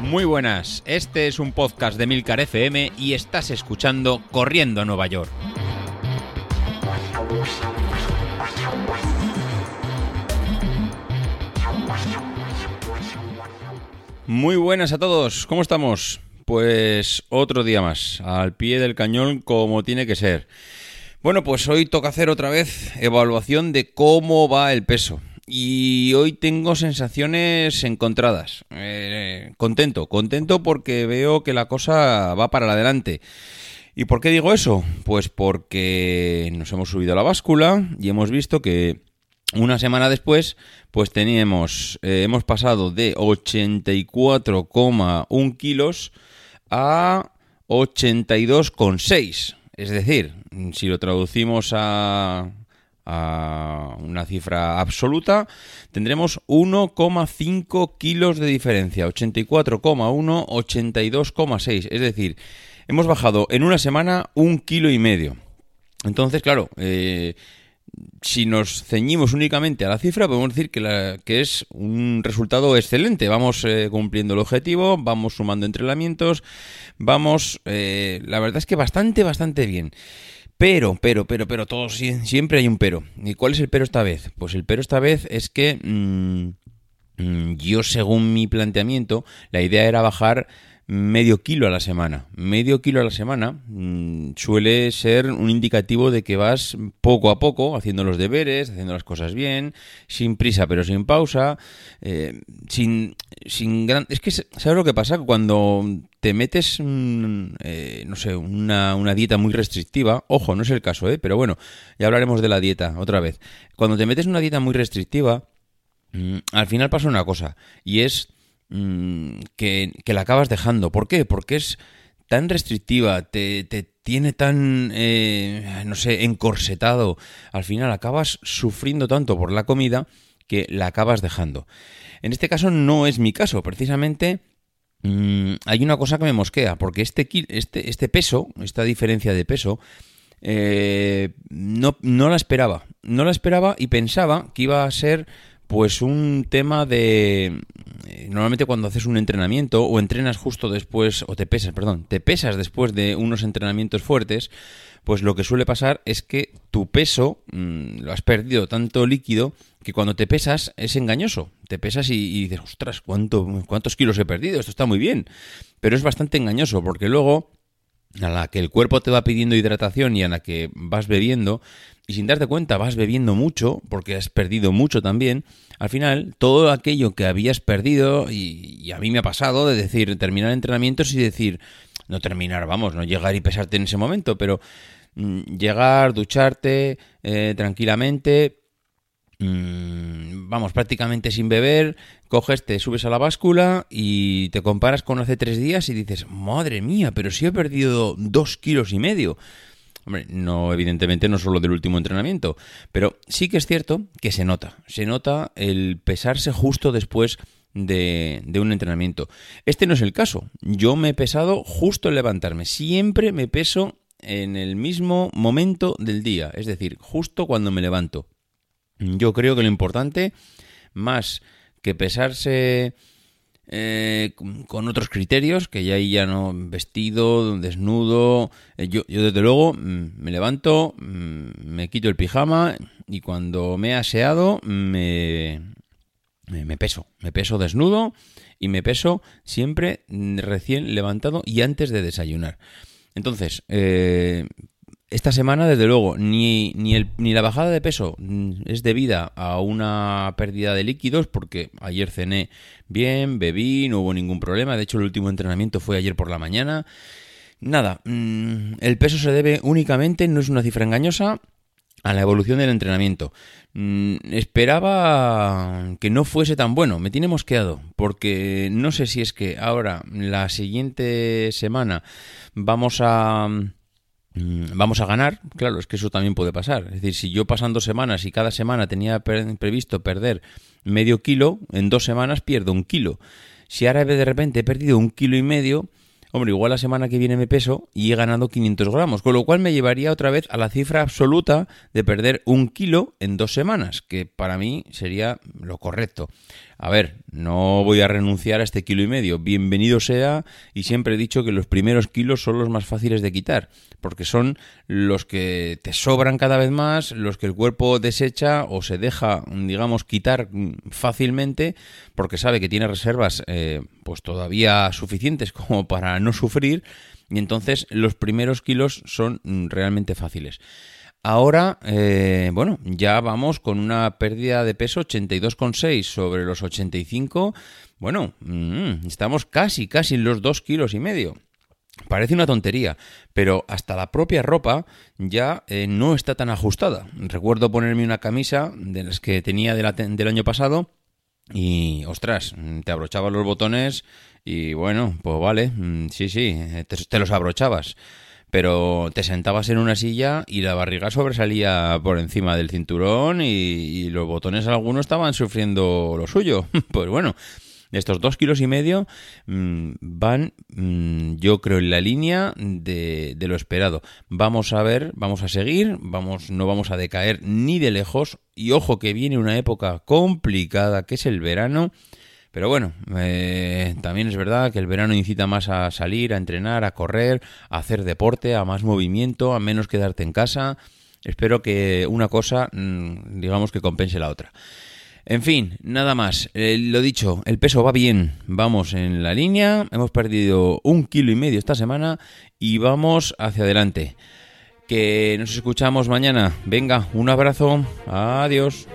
Muy buenas, este es un podcast de Milcar FM y estás escuchando Corriendo a Nueva York. Muy buenas a todos, ¿cómo estamos? Pues otro día más, al pie del cañón como tiene que ser. Bueno, pues hoy toca hacer otra vez evaluación de cómo va el peso. Y hoy tengo sensaciones encontradas. Eh, contento, contento porque veo que la cosa va para adelante. ¿Y por qué digo eso? Pues porque nos hemos subido a la báscula y hemos visto que una semana después, pues teníamos, eh, hemos pasado de 84,1 kilos a 82,6. Es decir, si lo traducimos a, a una cifra absoluta, tendremos 1,5 kilos de diferencia. 84,1, 82,6. Es decir, hemos bajado en una semana un kilo y medio. Entonces, claro, eh, si nos ceñimos únicamente a la cifra, podemos decir que, que es un resultado excelente. Vamos eh, cumpliendo el objetivo, vamos sumando entrenamientos, vamos, eh, la verdad es que bastante, bastante bien. Pero, pero, pero, pero, todo siempre hay un pero. ¿Y cuál es el pero esta vez? Pues el pero esta vez es que mm, mm, yo, según mi planteamiento, la idea era bajar medio kilo a la semana. Medio kilo a la semana mm, suele ser un indicativo de que vas poco a poco haciendo los deberes, haciendo las cosas bien, sin prisa pero sin pausa, eh, sin, sin gran... Es que, ¿sabes lo que pasa? Cuando te metes, eh, no sé, una, una, dieta muy restrictiva, ojo, no es el caso, ¿eh? pero bueno, ya hablaremos de la dieta otra vez. Cuando te metes una dieta muy restrictiva, mm, al final pasa una cosa, y es Mm, que, la acabas dejando. ¿Por qué? Porque es tan restrictiva, te, te tiene tan, eh, no sé, encorsetado. Al final acabas sufriendo tanto por la comida que la acabas dejando. En este caso no es mi caso, precisamente mm, hay una cosa que me mosquea, porque este, este, este peso, esta diferencia de peso, eh, no, no la esperaba. No la esperaba y pensaba que iba a ser pues un tema de... Eh, normalmente cuando haces un entrenamiento o entrenas justo después, o te pesas, perdón, te pesas después de unos entrenamientos fuertes, pues lo que suele pasar es que tu peso mm, lo has perdido tanto líquido que cuando te pesas es engañoso. Te pesas y, dices, ostras, ¿cuánto, ¿cuántos kilos he perdido? Esto está muy bien. Pero es bastante engañoso porque luego a la que el cuerpo te va pidiendo hidratación y a la que vas bebiendo, y sin darte cuenta vas bebiendo mucho, porque has perdido mucho también, al final todo aquello que habías perdido, y, a mí me ha pasado de decir, terminar entrenamientos y decir, no terminar, vamos, no llegar y pesarte en ese momento, pero mm, llegar, ducharte eh, tranquilamente, mm, vamos, prácticamente sin beber, coges, te subes a la báscula y te comparas con hace tres días y dices, madre mía, pero si he perdido dos kilos y medio. Hombre, no, evidentemente no solo del último entrenamiento, pero sí que es cierto que se nota, se nota el pesarse justo después de, de, un entrenamiento. Este no es el caso. Yo me he pesado justo al levantarme. Siempre me peso en el mismo momento del día, es decir, justo cuando me levanto. Yo creo que lo importante, más que pesarse eh, con otros criterios, que ya ahí ya no vestido, desnudo. Eh, yo, yo, desde luego mm, me levanto, mm, me quito el pijama y cuando me he aseado me, me, peso. Me peso desnudo y me peso siempre recién levantado y antes de desayunar. Entonces, eh, esta semana, desde luego, ni, ni, la bajada de peso mm, es debida a una pérdida de líquidos, porque ayer cené bien, bebí, no hubo ningún problema. De hecho, el último entrenamiento fue ayer por la mañana. Nada, mm, el peso se debe únicamente, no es una cifra engañosa, a la evolución del entrenamiento. Mm, esperaba que no fuese tan bueno, me tiene mosqueado, porque no sé si es que ahora, la siguiente semana, vamos a vamos a ganar, claro, es que eso también puede pasar. Es decir, si yo pasan dos semanas y cada semana tenía previsto perder medio kilo, en dos semanas pierdo un kilo. Si ahora de repente he perdido un kilo y medio, hombre, igual la semana que viene me peso y he ganado 500 gramos, con lo cual me llevaría otra vez a la cifra absoluta de perder un kilo en dos semanas, que para mí sería lo correcto. A ver, no voy a renunciar a este kilo y medio, bienvenido sea, y siempre he dicho que los primeros kilos son los más fáciles de quitar, porque son los que te sobran cada vez más, los que el cuerpo desecha o se deja, digamos, quitar fácilmente, porque sabe que tiene reservas eh, pues todavía suficientes como para no sufrir, y entonces los primeros kilos son realmente fáciles. Ahora, eh, bueno, ya vamos con una pérdida de peso 82,6 sobre los 85. Bueno, mm, estamos casi, casi en los 2 kilos y medio. Parece una tontería, pero hasta la propia ropa ya eh, no está tan ajustada. Recuerdo ponerme una camisa de las que tenía del año pasado y, ostras, te abrochabas los botones y bueno, pues vale, mm, sí, sí, te los abrochabas pero te sentabas en una silla y la barriga sobresalía por encima del cinturón y, los botones algunos estaban sufriendo lo suyo. pues bueno, estos dos kilos y medio mm, van, mm, yo creo, en la línea de, de, lo esperado. Vamos a ver, vamos a seguir, vamos, no vamos a decaer ni de lejos. Y ojo que viene una época complicada, que es el verano. Pero bueno, eh, también es verdad que el verano incita más a salir, a entrenar, a correr, a hacer deporte, a más movimiento, a menos quedarte en casa. Espero que una cosa, mm, digamos que compense la otra. En fin, nada más. Eh, lo dicho, el peso va bien. Vamos en la línea. Hemos perdido un kilo y medio esta semana y vamos hacia adelante. Que nos escuchamos mañana. Venga, un abrazo. Adiós.